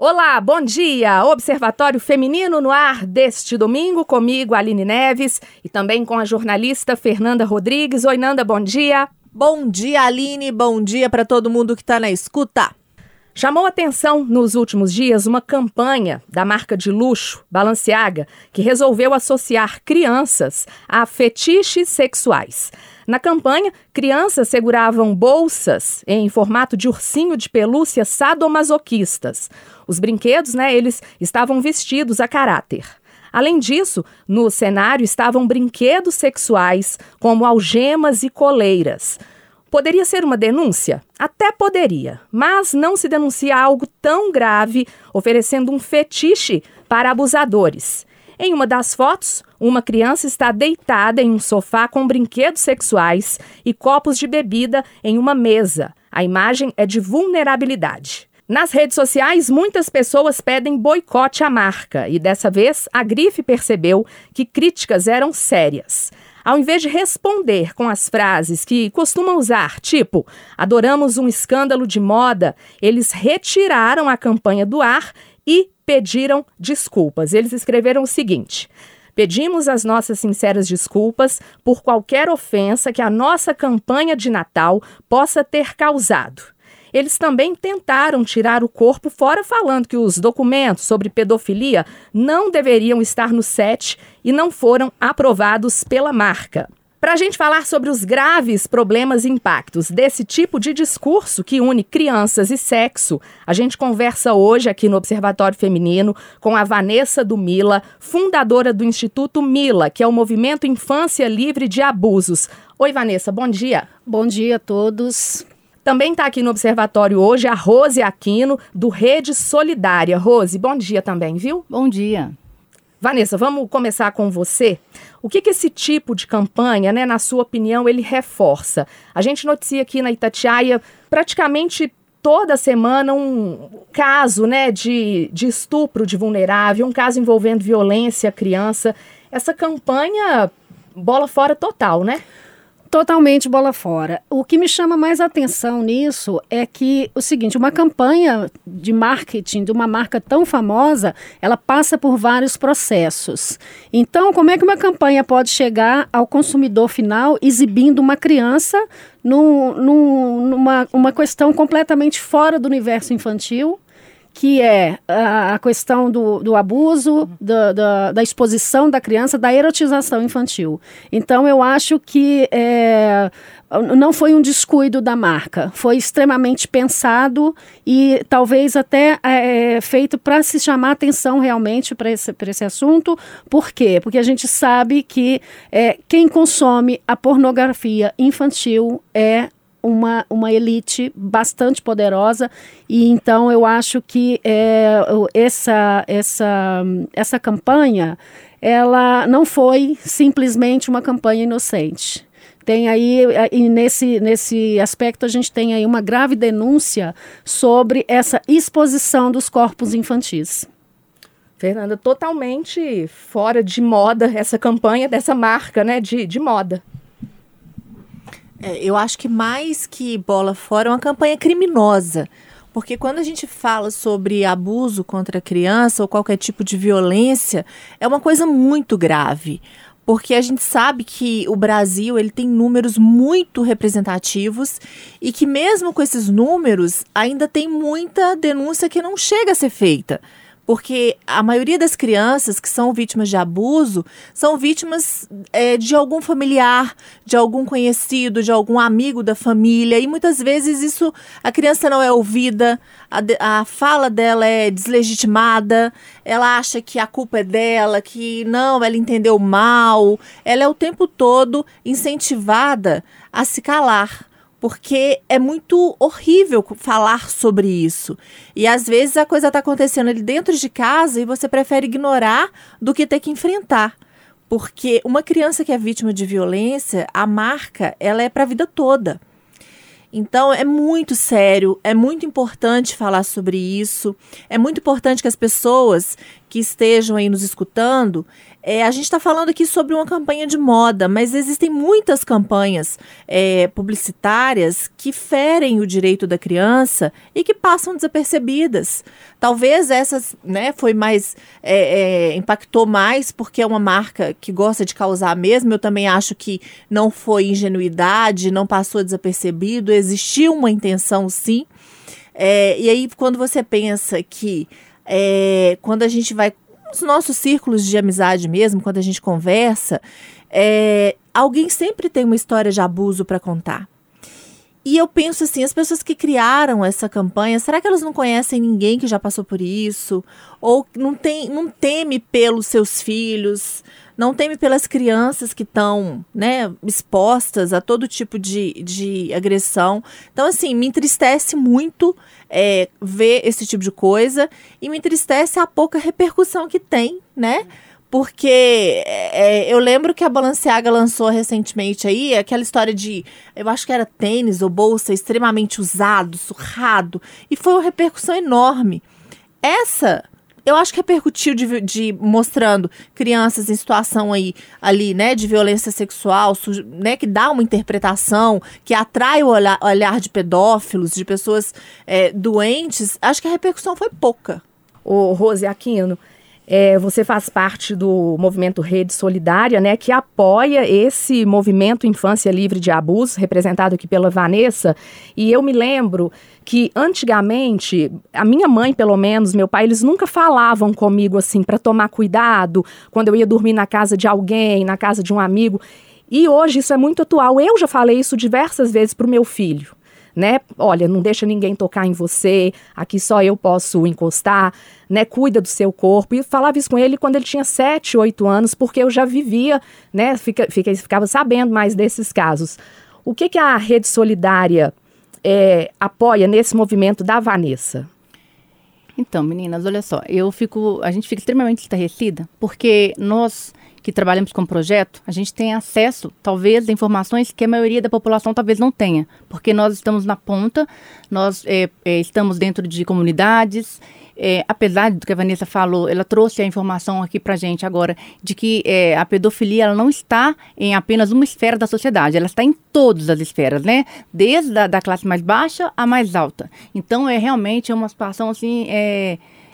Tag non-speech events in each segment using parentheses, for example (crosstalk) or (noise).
Olá, bom dia! Observatório Feminino no ar deste domingo, comigo, Aline Neves, e também com a jornalista Fernanda Rodrigues. Oi, Nanda, bom dia. Bom dia, Aline, bom dia para todo mundo que está na escuta. Chamou atenção nos últimos dias uma campanha da marca de luxo Balenciaga que resolveu associar crianças a fetiches sexuais. Na campanha, crianças seguravam bolsas em formato de ursinho de pelúcia sadomasoquistas. Os brinquedos, né, eles estavam vestidos a caráter. Além disso, no cenário estavam brinquedos sexuais, como algemas e coleiras. Poderia ser uma denúncia? Até poderia, mas não se denuncia algo tão grave oferecendo um fetiche para abusadores. Em uma das fotos, uma criança está deitada em um sofá com brinquedos sexuais e copos de bebida em uma mesa. A imagem é de vulnerabilidade. Nas redes sociais, muitas pessoas pedem boicote à marca e dessa vez a Grife percebeu que críticas eram sérias. Ao invés de responder com as frases que costumam usar, tipo adoramos um escândalo de moda, eles retiraram a campanha do ar e pediram desculpas. Eles escreveram o seguinte. Pedimos as nossas sinceras desculpas por qualquer ofensa que a nossa campanha de Natal possa ter causado. Eles também tentaram tirar o corpo fora, falando que os documentos sobre pedofilia não deveriam estar no set e não foram aprovados pela marca. Para a gente falar sobre os graves problemas e impactos desse tipo de discurso que une crianças e sexo, a gente conversa hoje aqui no Observatório Feminino com a Vanessa do Mila, fundadora do Instituto Mila, que é o Movimento Infância Livre de Abusos. Oi, Vanessa, bom dia. Bom dia a todos. Também está aqui no Observatório hoje a Rose Aquino, do Rede Solidária. Rose, bom dia também, viu? Bom dia. Vanessa, vamos começar com você. O que, que esse tipo de campanha, né, na sua opinião, ele reforça? A gente noticia aqui na Itatiaia praticamente toda semana um caso né, de, de estupro de vulnerável, um caso envolvendo violência à criança. Essa campanha bola fora total, né? Totalmente bola fora. O que me chama mais atenção nisso é que o seguinte, uma campanha de marketing de uma marca tão famosa, ela passa por vários processos. Então, como é que uma campanha pode chegar ao consumidor final exibindo uma criança num, num, numa uma questão completamente fora do universo infantil? Que é a, questão do, do abuso, da, da, da, exposição da criança, da erotização infantil. Então, eu acho que é, não foi um descuido da marca, foi extremamente pensado e talvez até é, feito para se chamar atenção realmente para esse, esse assunto. Por quê? Porque a gente sabe que é, quem consome a pornografia infantil é uma, uma elite bastante poderosa e então eu acho que é, essa, essa, essa campanha ela não foi simplesmente uma campanha inocente. Tem aí, e nesse, nesse aspecto, a gente tem aí uma grave denúncia sobre essa exposição dos corpos infantis. Fernanda, totalmente fora de moda essa campanha dessa marca né, de, de moda. É, eu acho que mais que bola fora é uma campanha criminosa. Porque quando a gente fala sobre abuso contra a criança ou qualquer tipo de violência, é uma coisa muito grave. Porque a gente sabe que o Brasil ele tem números muito representativos e que mesmo com esses números ainda tem muita denúncia que não chega a ser feita porque a maioria das crianças que são vítimas de abuso são vítimas é, de algum familiar, de algum conhecido, de algum amigo da família, e muitas vezes isso a criança não é ouvida, a, a fala dela é deslegitimada, ela acha que a culpa é dela, que não, ela entendeu mal, ela é o tempo todo incentivada a se calar porque é muito horrível falar sobre isso. E às vezes a coisa está acontecendo ali dentro de casa e você prefere ignorar do que ter que enfrentar. Porque uma criança que é vítima de violência, a marca, ela é para a vida toda. Então é muito sério, é muito importante falar sobre isso. É muito importante que as pessoas que estejam aí nos escutando, é, a gente está falando aqui sobre uma campanha de moda, mas existem muitas campanhas é, publicitárias que ferem o direito da criança e que passam desapercebidas. Talvez essas, né, foi mais é, é, impactou mais porque é uma marca que gosta de causar mesmo. Eu também acho que não foi ingenuidade, não passou desapercebido, existiu uma intenção sim. É, e aí quando você pensa que é, quando a gente vai nos nossos círculos de amizade mesmo, quando a gente conversa, é, alguém sempre tem uma história de abuso para contar. E eu penso assim, as pessoas que criaram essa campanha, será que elas não conhecem ninguém que já passou por isso? Ou não tem, não teme pelos seus filhos, não teme pelas crianças que estão, né, expostas a todo tipo de, de agressão. Então, assim, me entristece muito é, ver esse tipo de coisa e me entristece a pouca repercussão que tem, né? Porque é, eu lembro que a Balenciaga lançou recentemente aí aquela história de, eu acho que era tênis ou bolsa extremamente usado, surrado, e foi uma repercussão enorme. Essa, eu acho que repercutiu de, de mostrando crianças em situação aí, ali, né, de violência sexual, né, que dá uma interpretação, que atrai o olhar, olhar de pedófilos, de pessoas é, doentes. Acho que a repercussão foi pouca. O Rose Aquino, é, você faz parte do movimento Rede Solidária, né, que apoia esse movimento Infância Livre de Abuso, representado aqui pela Vanessa. E eu me lembro que antigamente, a minha mãe, pelo menos, meu pai, eles nunca falavam comigo assim para tomar cuidado quando eu ia dormir na casa de alguém, na casa de um amigo. E hoje isso é muito atual. Eu já falei isso diversas vezes para o meu filho né? Olha, não deixa ninguém tocar em você, aqui só eu posso encostar, né? Cuida do seu corpo. E falava isso com ele quando ele tinha 7, 8 anos, porque eu já vivia, né? Fica, fica, ficava sabendo mais desses casos. O que, que a Rede Solidária é, apoia nesse movimento da Vanessa? Então, meninas, olha só, eu fico, a gente fica extremamente estarrecida, porque nós que trabalhamos com projeto, a gente tem acesso, talvez, a informações que a maioria da população talvez não tenha, porque nós estamos na ponta, nós é, é, estamos dentro de comunidades, é, apesar do que a Vanessa falou, ela trouxe a informação aqui para gente agora de que é, a pedofilia ela não está em apenas uma esfera da sociedade, ela está em todas as esferas, né? Desde a da classe mais baixa à mais alta. Então é realmente uma situação assim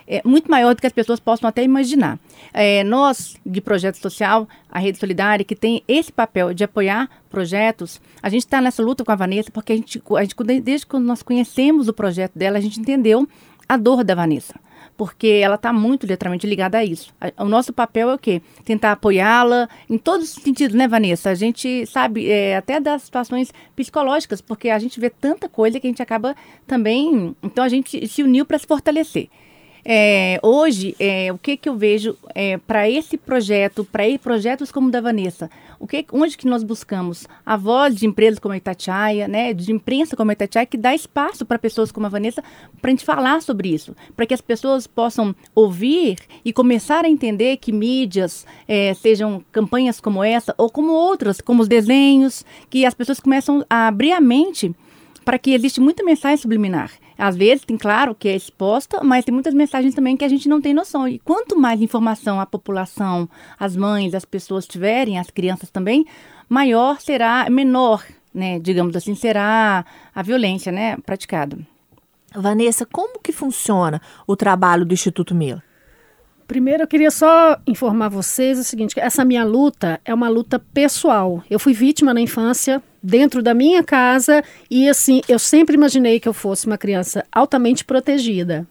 é, muito maior do que as pessoas possam até imaginar. É, nós, de projeto social, a Rede Solidária, que tem esse papel de apoiar projetos, a gente está nessa luta com a Vanessa, porque a gente, a gente, desde quando nós conhecemos o projeto dela, a gente entendeu a dor da Vanessa porque ela está muito diretamente ligada a isso. O nosso papel é o quê? Tentar apoiá-la em todos os sentidos, né, Vanessa? A gente sabe é, até das situações psicológicas, porque a gente vê tanta coisa que a gente acaba também. Então a gente se uniu para se fortalecer. É, hoje, é, o que, que eu vejo é, para esse projeto, para projetos como o da Vanessa, o que, onde que nós buscamos? A voz de empresas como a Itatiaia, né, de imprensa como a Itatiaia, que dá espaço para pessoas como a Vanessa para a gente falar sobre isso, para que as pessoas possam ouvir e começar a entender que mídias, é, sejam campanhas como essa ou como outras, como os desenhos, que as pessoas começam a abrir a mente para que existe muita mensagem subliminar. Às vezes, tem claro que é exposta, mas tem muitas mensagens também que a gente não tem noção. E quanto mais informação a população, as mães, as pessoas tiverem, as crianças também, maior será, menor, né, digamos assim, será a violência, né, praticada. Vanessa, como que funciona o trabalho do Instituto Mila? Primeiro, eu queria só informar vocês o seguinte: essa minha luta é uma luta pessoal. Eu fui vítima na infância, dentro da minha casa, e assim, eu sempre imaginei que eu fosse uma criança altamente protegida.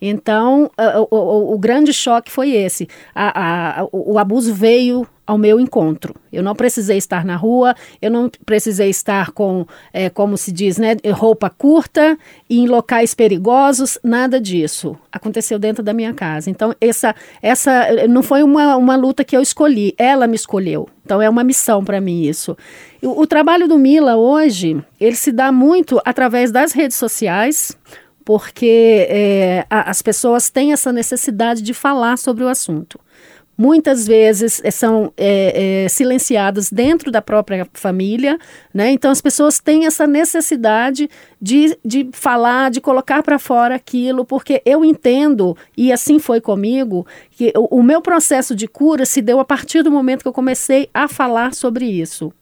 Então, o, o, o grande choque foi esse. A, a, o, o abuso veio ao meu encontro. Eu não precisei estar na rua, eu não precisei estar com, é, como se diz, né, roupa curta em locais perigosos, nada disso. Aconteceu dentro da minha casa. Então, essa, essa não foi uma, uma luta que eu escolhi, ela me escolheu. Então, é uma missão para mim isso. O, o trabalho do Mila hoje, ele se dá muito através das redes sociais, porque é, a, as pessoas têm essa necessidade de falar sobre o assunto. Muitas vezes eh, são é, é, silenciadas dentro da própria família, né? Então as pessoas têm essa necessidade de, de falar, de colocar para fora aquilo, porque eu entendo, e assim foi comigo, que o, o meu processo de cura se deu a partir do momento que eu comecei a falar sobre isso.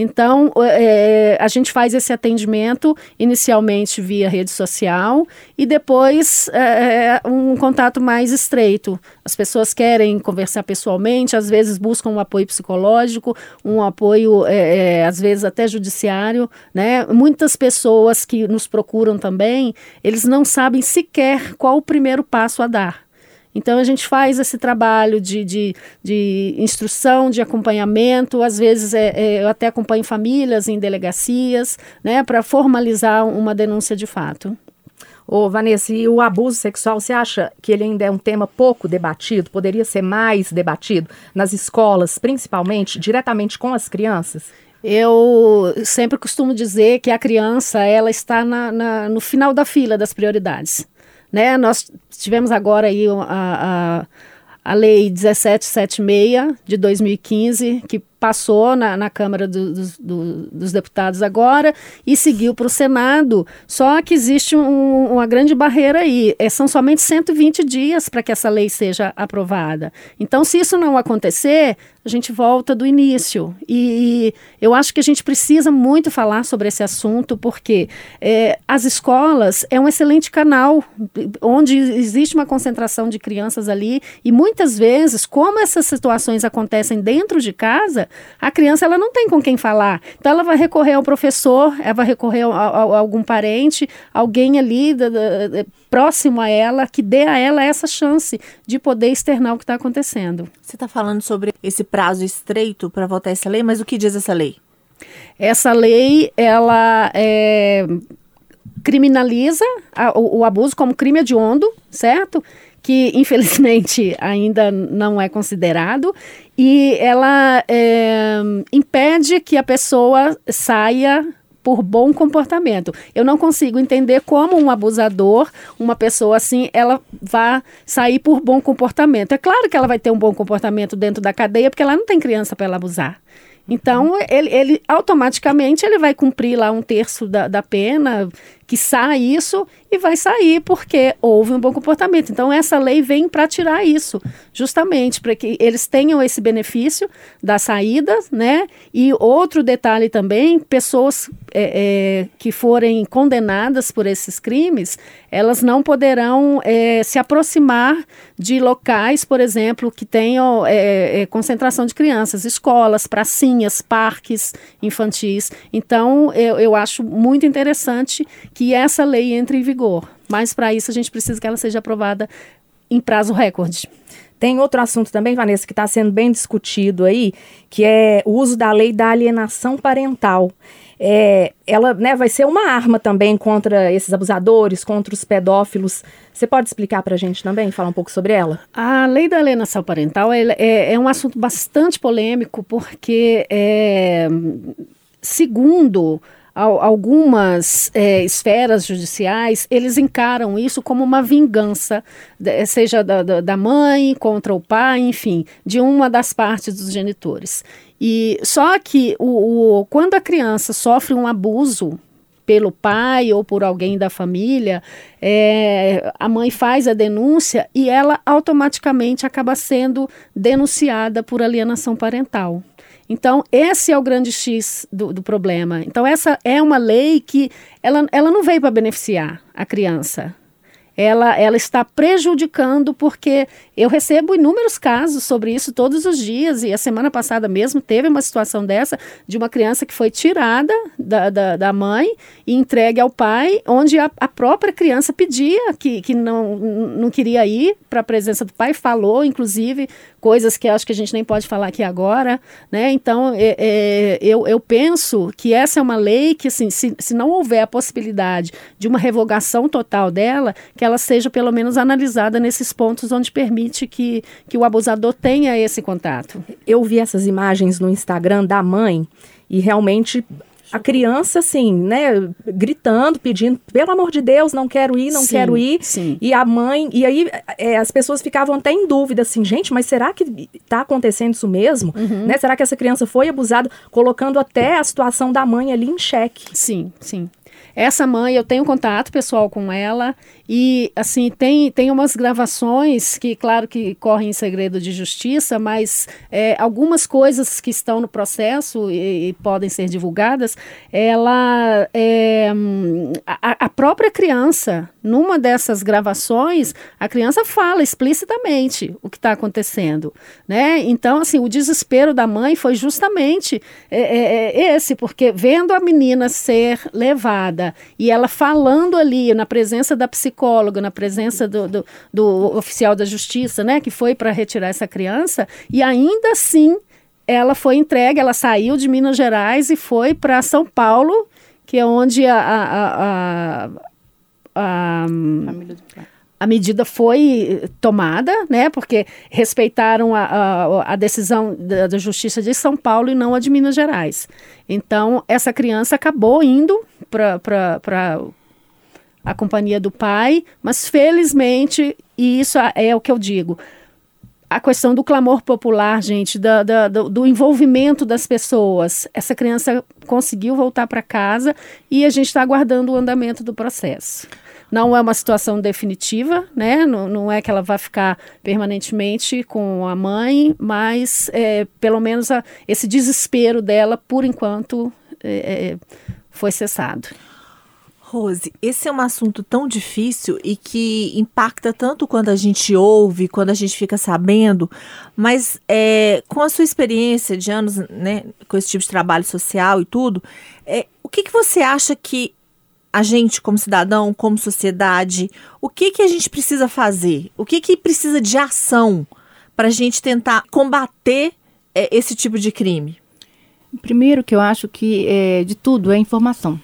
Então, é, a gente faz esse atendimento inicialmente via rede social e depois é, um contato mais estreito. As pessoas querem conversar pessoalmente, às vezes buscam um apoio psicológico, um apoio, é, às vezes até judiciário. Né? Muitas pessoas que nos procuram também, eles não sabem sequer qual o primeiro passo a dar. Então a gente faz esse trabalho de, de, de instrução, de acompanhamento, às vezes é, é, eu até acompanho famílias em delegacias, né, para formalizar uma denúncia de fato. Ô, Vanessa, e o abuso sexual, você acha que ele ainda é um tema pouco debatido? Poderia ser mais debatido nas escolas, principalmente, diretamente com as crianças? Eu sempre costumo dizer que a criança ela está na, na, no final da fila das prioridades. Né? Nós tivemos agora aí a, a, a Lei 1776 de 2015, que passou na, na Câmara do, do, do, dos Deputados agora e seguiu para o Senado. Só que existe um, uma grande barreira aí. É, são somente 120 dias para que essa lei seja aprovada. Então, se isso não acontecer, a gente volta do início. E, eu acho que a gente precisa muito falar sobre esse assunto, porque é, as escolas é um excelente canal onde existe uma concentração de crianças ali, e muitas vezes, como essas situações acontecem dentro de casa, a criança ela não tem com quem falar. Então ela vai recorrer ao professor, ela vai recorrer a, a, a algum parente, alguém ali da, da, próximo a ela, que dê a ela essa chance de poder externar o que está acontecendo. Você está falando sobre esse prazo estreito para votar essa lei, mas o que diz essa lei? Essa lei, ela é, criminaliza a, o, o abuso como crime hediondo, certo? que (laughs) infelizmente ainda não é considerado, e ela é, impede que a pessoa saia por bom comportamento. Eu não consigo entender como um abusador, uma pessoa assim, ela vai sair por bom comportamento. É claro que ela vai ter um bom comportamento dentro da cadeia, porque ela não tem criança para ela abusar. Então, ele, ele automaticamente ele vai cumprir lá um terço da, da pena, que sai isso e vai sair porque houve um bom comportamento. Então, essa lei vem para tirar isso, justamente para que eles tenham esse benefício da saída, né? E outro detalhe também: pessoas é, é, que forem condenadas por esses crimes, elas não poderão é, se aproximar de locais, por exemplo, que tenham é, é, concentração de crianças, escolas, pracinhas, parques infantis. Então, eu, eu acho muito interessante que essa lei entre em vigor. Mas para isso a gente precisa que ela seja aprovada em prazo recorde. Tem outro assunto também, Vanessa, que está sendo bem discutido aí, que é o uso da lei da alienação parental. É, ela né, vai ser uma arma também contra esses abusadores, contra os pedófilos. Você pode explicar para a gente também, falar um pouco sobre ela? A lei da alienação parental é, é, é um assunto bastante polêmico, porque, é, segundo algumas é, esferas judiciais, eles encaram isso como uma vingança, seja da, da mãe contra o pai, enfim, de uma das partes dos genitores. E só que o, o, quando a criança sofre um abuso pelo pai ou por alguém da família, é, a mãe faz a denúncia e ela automaticamente acaba sendo denunciada por alienação parental. Então, esse é o grande X do, do problema. Então, essa é uma lei que ela, ela não veio para beneficiar a criança ela, ela está prejudicando, porque eu recebo inúmeros casos sobre isso todos os dias, e a semana passada mesmo teve uma situação dessa, de uma criança que foi tirada da, da, da mãe e entregue ao pai, onde a, a própria criança pedia que, que não, não queria ir para a presença do pai, falou, inclusive, coisas que acho que a gente nem pode falar aqui agora, né? Então, é, é, eu, eu penso que essa é uma lei que, assim, se, se não houver a possibilidade de uma revogação total dela, que ela seja pelo menos analisada nesses pontos onde permite que, que o abusador tenha esse contato. Eu vi essas imagens no Instagram da mãe e realmente a criança, assim, né, gritando, pedindo, pelo amor de Deus, não quero ir, não Sim, quero ir. sim. E a mãe, e aí é, as pessoas ficavam até em dúvida, assim, gente, mas será que tá acontecendo isso mesmo? Uhum. Né? Será que essa criança foi abusada? Colocando até a situação da mãe ali em xeque. Sim, sim. Essa mãe, eu tenho contato pessoal com ela e, assim, tem, tem umas gravações que, claro que correm em segredo de justiça, mas é, algumas coisas que estão no processo e, e podem ser divulgadas, ela, é, a, a própria criança, numa dessas gravações, a criança fala explicitamente o que está acontecendo, né? Então, assim, o desespero da mãe foi justamente é, é, é esse, porque vendo a menina ser levada e ela falando ali na presença da psicóloga, na presença do, do, do oficial da justiça, né, que foi para retirar essa criança, e ainda assim ela foi entregue, ela saiu de Minas Gerais e foi para São Paulo, que é onde a, a, a, a, Família do pai. A medida foi tomada, né? Porque respeitaram a, a, a decisão da, da Justiça de São Paulo e não a de Minas Gerais. Então, essa criança acabou indo para a companhia do pai, mas felizmente, e isso é o que eu digo, a questão do clamor popular, gente, da, da- do, do envolvimento das pessoas. Essa criança conseguiu voltar para casa e a gente está aguardando o andamento do processo. Não é uma situação definitiva, né? Não, não é que ela vai ficar permanentemente com a mãe, mas é, pelo menos a- esse desespero dela, por enquanto, é, é, foi cessado. Rose, esse é um assunto tão difícil e que impacta tanto quando a gente ouve, quando a gente fica sabendo, mas é, com a sua experiência de anos né, com esse tipo de trabalho social e tudo, é, o que, que você acha que a gente, como cidadão, como sociedade, o que, que a gente precisa fazer? O que, que precisa de ação para a gente tentar combater é, esse tipo de crime? Primeiro que eu acho que é, de tudo é informação.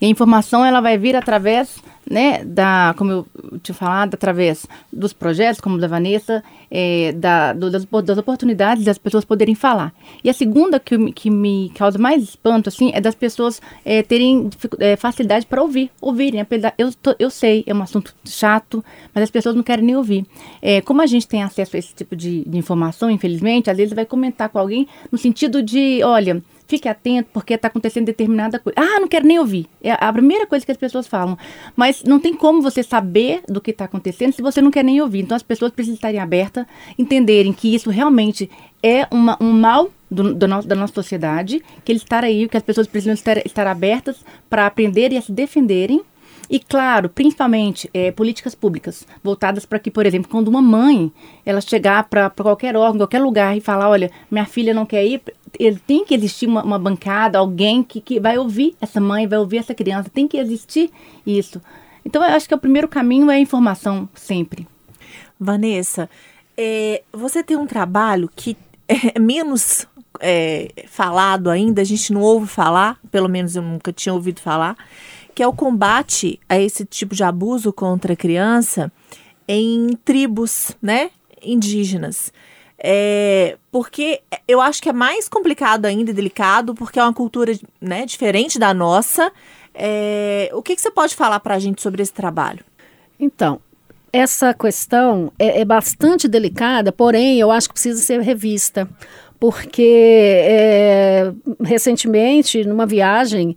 E a informação ela vai vir através, né, da, como eu tinha falado, através dos projetos, como da Vanessa, é, da, do- das, das oportunidades das pessoas poderem falar. E a segunda que, que me causa mais espanto, assim, é das pessoas é, terem é, facilidade para ouvir, ouvirem. Eu, tô- eu sei, é um assunto chato, mas as pessoas não querem nem ouvir. É, como a gente tem acesso a esse tipo de, de informação, infelizmente, às vezes vai comentar com alguém no sentido de, olha, fique atento porque está acontecendo determinada coisa. Ah, não quero nem ouvir. É a primeira coisa que as pessoas falam. Mas não tem como você saber do que está acontecendo se você não quer nem ouvir. Então as pessoas precisam estarem abertas, entenderem que isso realmente é uma- um mal do, do nosso- da nossa sociedade, que ele estar aí, que as pessoas precisam estar, estar abertas para aprender e se defenderem. E claro, principalmente é, políticas públicas voltadas para que, por exemplo, quando uma mãe ela chegar para qualquer órgão, qualquer lugar e falar, olha, minha filha não quer ir, ele tem que existir uma, uma bancada, alguém que, que vai ouvir essa mãe, vai ouvir essa criança, tem que existir isso. Então, eu acho que o primeiro caminho é a informação sempre. Vanessa, é, você tem um trabalho que (laughs) é menos é, falado ainda, a gente não ouve falar, pelo menos eu nunca tinha ouvido falar, que é o combate a esse tipo de abuso contra a criança em tribos, né, indígenas. É, porque eu acho que é mais complicado ainda e delicado, porque é uma cultura né, diferente da nossa. É, o que, que você pode falar para a gente sobre esse trabalho? Então, essa questão é, é bastante delicada, porém, eu acho que precisa ser revista. Porque é, recentemente, numa viagem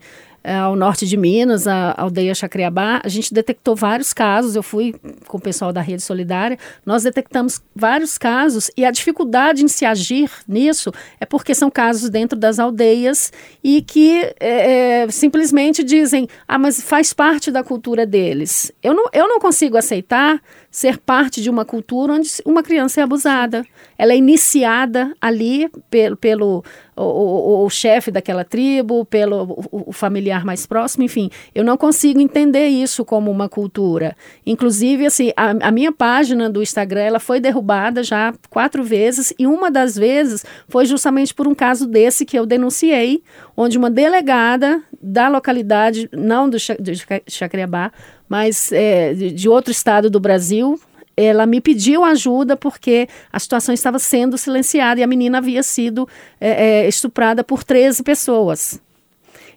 ao norte de Minas, a aldeia Chacriabá, a gente detectou vários casos. Eu fui com o pessoal da Rede Solidária, nós detectamos vários casos e a dificuldade em se agir nisso é porque são casos dentro das aldeias e que é, é, simplesmente dizem: ah, mas faz parte da cultura deles. Eu não, eu não consigo aceitar ser parte de uma cultura onde uma criança é abusada. Ela é iniciada ali pelo, pelo o, o, o chefe daquela tribo, pelo o, o familiar mais próximo, enfim. Eu não consigo entender isso como uma cultura. Inclusive, assim, a, a minha página do Instagram ela foi derrubada já quatro vezes e uma das vezes foi justamente por um caso desse que eu denunciei, onde uma delegada da localidade, não do, Cha- de Chacriabá, mas é, de, de outro estado do Brasil, ela me pediu ajuda porque a situação estava sendo silenciada e a menina havia sido é, é, estuprada por 13 pessoas.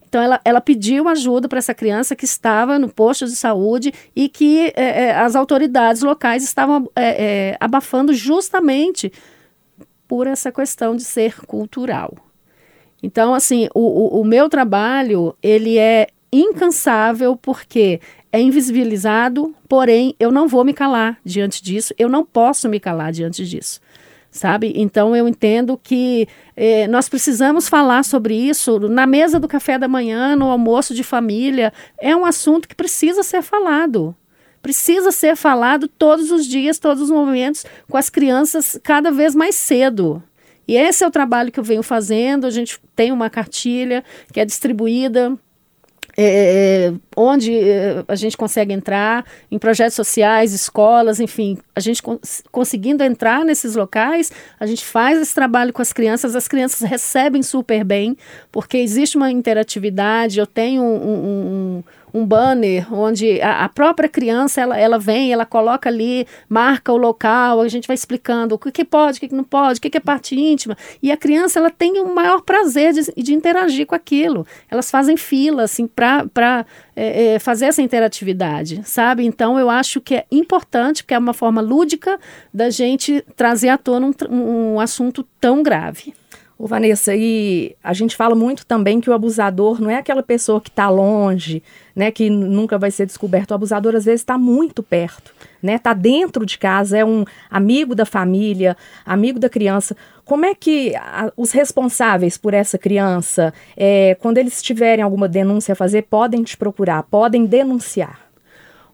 Então, ela, ela pediu ajuda para essa criança que estava no posto de saúde e que é, é, as autoridades locais estavam é, é abafando justamente por essa questão de ser cultural. Então, assim, o, o, o meu trabalho, ele é incansável porque é invisibilizado, porém eu não vou me calar diante disso, eu não posso me calar diante disso sabe? Então eu entendo que eh, nós precisamos falar sobre isso na mesa do café da manhã, no almoço de família. É um assunto que precisa ser falado. Precisa ser falado todos os dias, todos os momentos, com as crianças cada vez mais cedo. E esse é o trabalho que eu venho fazendo. A gente tem uma cartilha que é distribuída é, é, onde é, a gente consegue entrar em projetos sociais, escolas, enfim, a gente cons conseguindo entrar nesses locais, a gente faz esse trabalho com as crianças, as crianças recebem super bem, porque existe uma interatividade, eu tenho um, um, um banner onde a, a, própria criança ela, ela vem, ela coloca ali, marca o local, a gente vai explicando o que, que pode, o que, que não pode, o que, que é parte íntima. E a criança ela tem o maior prazer de, de interagir com aquilo. Elas fazem fila assim, para é, é, fazer essa interatividade, sabe? Então eu acho que é importante, porque é uma forma lúdica da gente trazer à tona um, um assunto tão grave. Ô, Vanessa, e a gente fala muito também que o abusador não é aquela pessoa que está longe, né, que nunca vai ser descoberto. O abusador às vezes está muito perto, né, está dentro de casa, é um amigo da família, amigo da criança. Como é que a, os responsáveis por essa criança, é, quando eles tiverem alguma denúncia a fazer, podem te procurar, podem denunciar?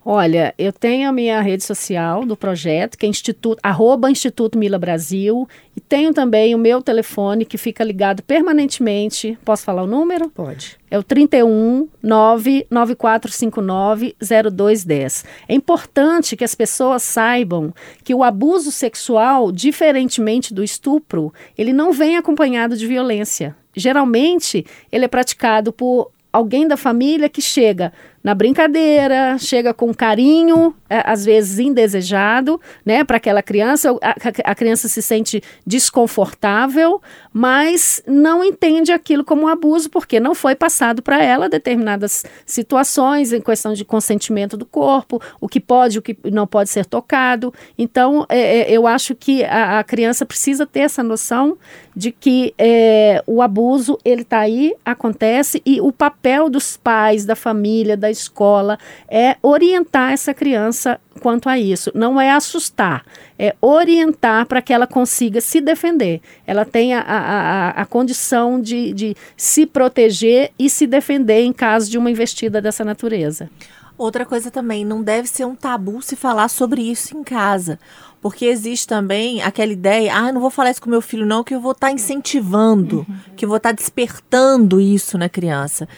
Olha, eu tenho a minha rede social do projeto, que é Instituto, arroba Instituto Mila Brasil, e tenho também o meu telefone que fica ligado permanentemente. Posso falar o número? Pode. É o 31 99459 0210. É importante que as pessoas saibam que o abuso sexual, diferentemente do estupro, ele não vem acompanhado de violência. Geralmente, ele é praticado por alguém da família que chega na brincadeira, chega com carinho, é, às vezes indesejado, né, para aquela criança. A, a, criança se sente desconfortável, mas não entende aquilo como um abuso, porque não foi passado para ela determinadas situações em questão de consentimento do corpo, o que pode, o que não pode ser tocado. Então, é, é, eu acho que a, a, criança precisa ter essa noção de que é, o abuso ele está aí, acontece e o papel dos pais, da família, da escola é orientar essa criança quanto a isso. Não é assustar, é orientar para que ela consiga se defender. Ela tenha a, a, a condição de, de se proteger e se defender em caso de uma investida dessa natureza. Outra coisa também, não deve ser um tabu se falar sobre isso em casa. Porque existe também aquela ideia, ah, não vou falar isso com meu filho não, que eu vou estar tá incentivando, uhum. que eu vou estar tá despertando isso na criança.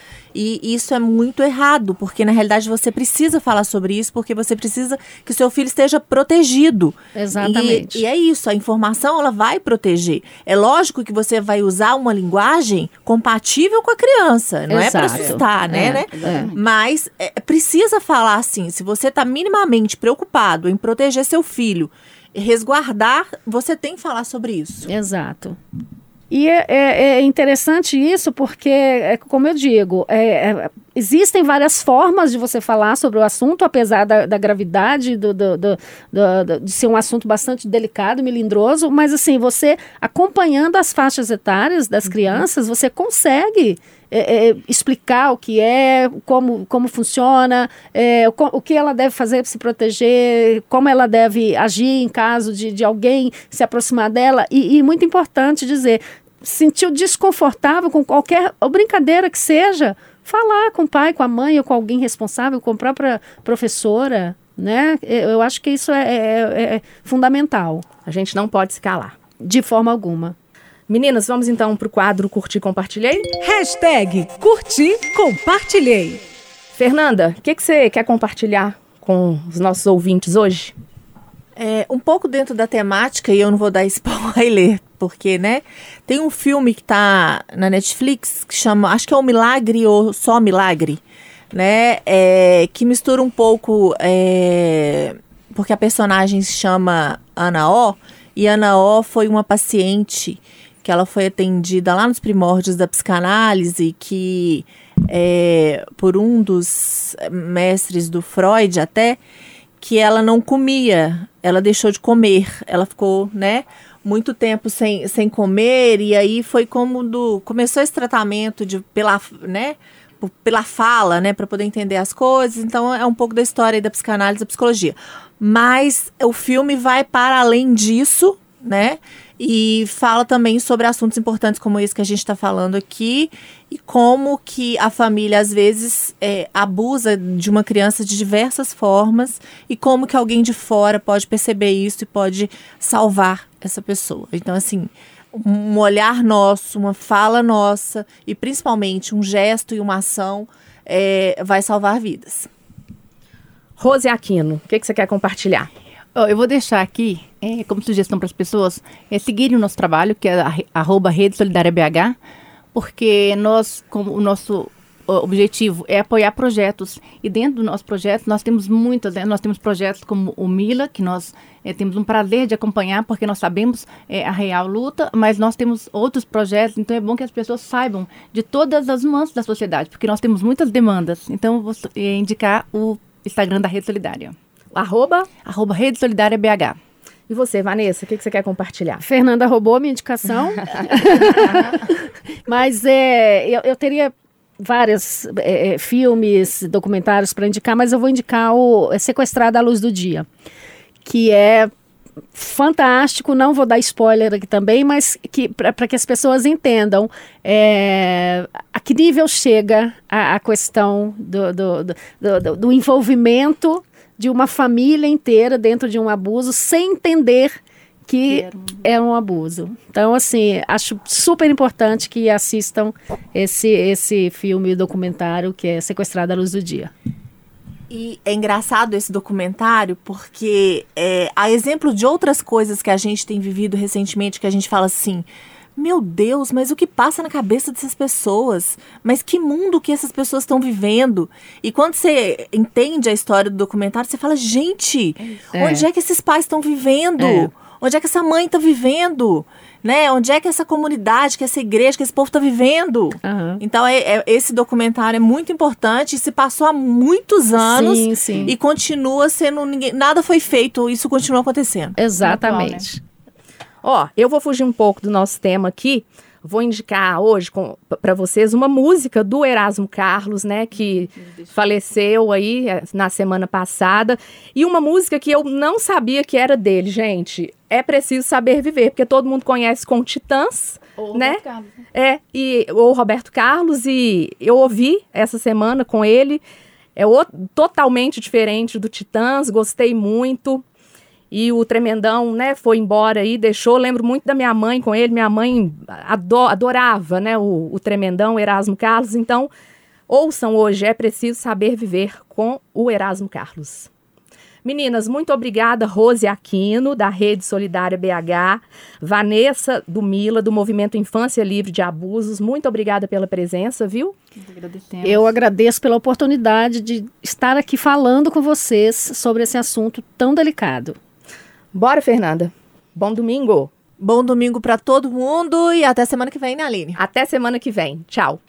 E isso é muito errado, porque na realidade você precisa falar sobre isso, porque você precisa que seu filho esteja protegido. Exatamente. E, e é isso, a informação ela vai proteger. É lógico que você vai usar uma linguagem compatível com a criança, não Exato. é para assustar, né? É, né? É. Mas é, precisa falar assim, se você está minimamente preocupado em proteger seu filho resguardar, você tem que falar sobre isso. Exato. E é, é, é interessante isso porque, é, como eu digo, é, é, existem várias formas de você falar sobre o assunto, apesar da, da gravidade, do, do, do, de ser um assunto bastante delicado, melindroso, mas assim, você acompanhando as faixas etárias das uhum. crianças, você consegue é, é, explicar o que é, como, como funciona, é, o, o, que ela deve fazer para se proteger, como ela deve agir em caso de, de alguém se aproximar dela. E, e muito importante dizer, sentiu desconfortável com qualquer brincadeira que seja, falar com o pai, com a mãe ou com alguém responsável, com a própria professora. Né? Eu acho que isso é, é, é fundamental. A gente não pode se calar. De forma alguma. Meninas, vamos então para o quadro Curti Compartilhei? Hashtag Curti Compartilhei. Fernanda, o que, que você quer compartilhar com os nossos ouvintes hoje? É, um pouco dentro da temática, e eu não vou dar spoiler, (laughs) porque, né? Tem um filme que tá na Netflix que chama, acho que é o Milagre ou Só Milagre, né? É, que mistura um pouco, é, porque a personagem se chama Ana O, e Ana O foi uma paciente que ela foi atendida lá nos primórdios da psicanálise, que é, por um dos mestres do Freud até, que ela não comia, ela deixou de comer, ela ficou, né, muito tempo sem, sem comer e aí foi como do começou esse tratamento de pela, né, pela fala, né, para poder entender as coisas. Então é um pouco da história da psicanálise, da psicologia. Mas o filme vai para além disso, né? E fala também sobre assuntos importantes como esse que a gente está falando aqui e como que a família às vezes é, abusa de uma criança de diversas formas e como que alguém de fora pode perceber isso e pode salvar essa pessoa. Então assim, um olhar nosso, uma fala nossa e principalmente um gesto e uma ação é, vai salvar vidas. Rose Aquino, o que, que você quer compartilhar? Eu vou deixar aqui, é, como sugestão para as pessoas, é seguirem o nosso trabalho, que é a, arroba Rede Solidária BH, porque nós, como o nosso objetivo é apoiar projetos e dentro do nosso projeto nós temos muitas, né? nós temos projetos como o Mila que nós é, temos um prazer de acompanhar porque nós sabemos é, a real luta, mas nós temos outros projetos, então é bom que as pessoas saibam de todas as nuances da sociedade, porque nós temos muitas demandas. Então eu vou é, indicar o Instagram da Rede Solidária. Arroba? Arroba Rede Solidária BH. E você, Vanessa, o que, que você quer compartilhar? Fernanda roubou a minha indicação. (laughs) Mas é, eu, eu teria vários é, é, filmes, documentários para indicar, mas eu vou indicar o Sequestrada à Luz do Dia, que é fantástico, não vou dar spoiler aqui também, mas que para que as pessoas entendam é, a que nível chega a, a questão do, do, do, do, envolvimento de uma família inteira dentro de um abuso sem entender que é um abuso. Então, assim, acho super importante que assistam esse, esse filme documentário que é Sequestrada à Luz do Dia. E é engraçado esse documentário porque, é, a exemplo de outras coisas que a gente tem vivido recentemente, que a gente fala assim, meu Deus, mas o que passa na cabeça dessas pessoas? Mas que mundo que essas pessoas estão vivendo? E quando você entende a história do documentário, você fala, gente, é. onde é que esses pais estão vivendo? É. Onde é que essa mãe está vivendo? Né? Onde é que essa comunidade, que essa igreja, que esse povo está vivendo? Uhum. Então, é, é, esse documentário é muito importante. Se passou há muitos anos sim, sim. e continua sendo. Ninguém, nada foi feito, isso continua acontecendo. Exatamente. Ó, eu vou fugir um pouco do nosso tema aqui. Vou indicar hoje para vocês uma música do Erasmo Carlos, né, que faleceu aí é, na semana passada, e uma música que eu não sabia que era dele, gente. É preciso saber viver, porque todo mundo conhece com Titãs, ou né? Carlos. Né? É, e o Roberto Carlos e eu ouvi essa semana com ele. É o, totalmente diferente do Titãs, gostei muito. E o Tremendão, né, foi embora e deixou. Lembro muito da minha mãe com ele. Minha mãe adorava, né, o, o Tremendão, Erasmo Carlos. Então, ouçam hoje, é preciso saber viver com o Erasmo Carlos. Meninas, muito obrigada, Rose Aquino, da Rede Solidária BH, Vanessa do Mila, do Movimento Infância Livre de Abusos. Muito obrigada pela presença, viu? Eu agradeço pela oportunidade de estar aqui falando com vocês sobre esse assunto tão delicado. Bora, Fernanda. Bom domingo. Bom domingo para todo mundo e até semana que vem, né, Aline? Até semana que vem. Tchau.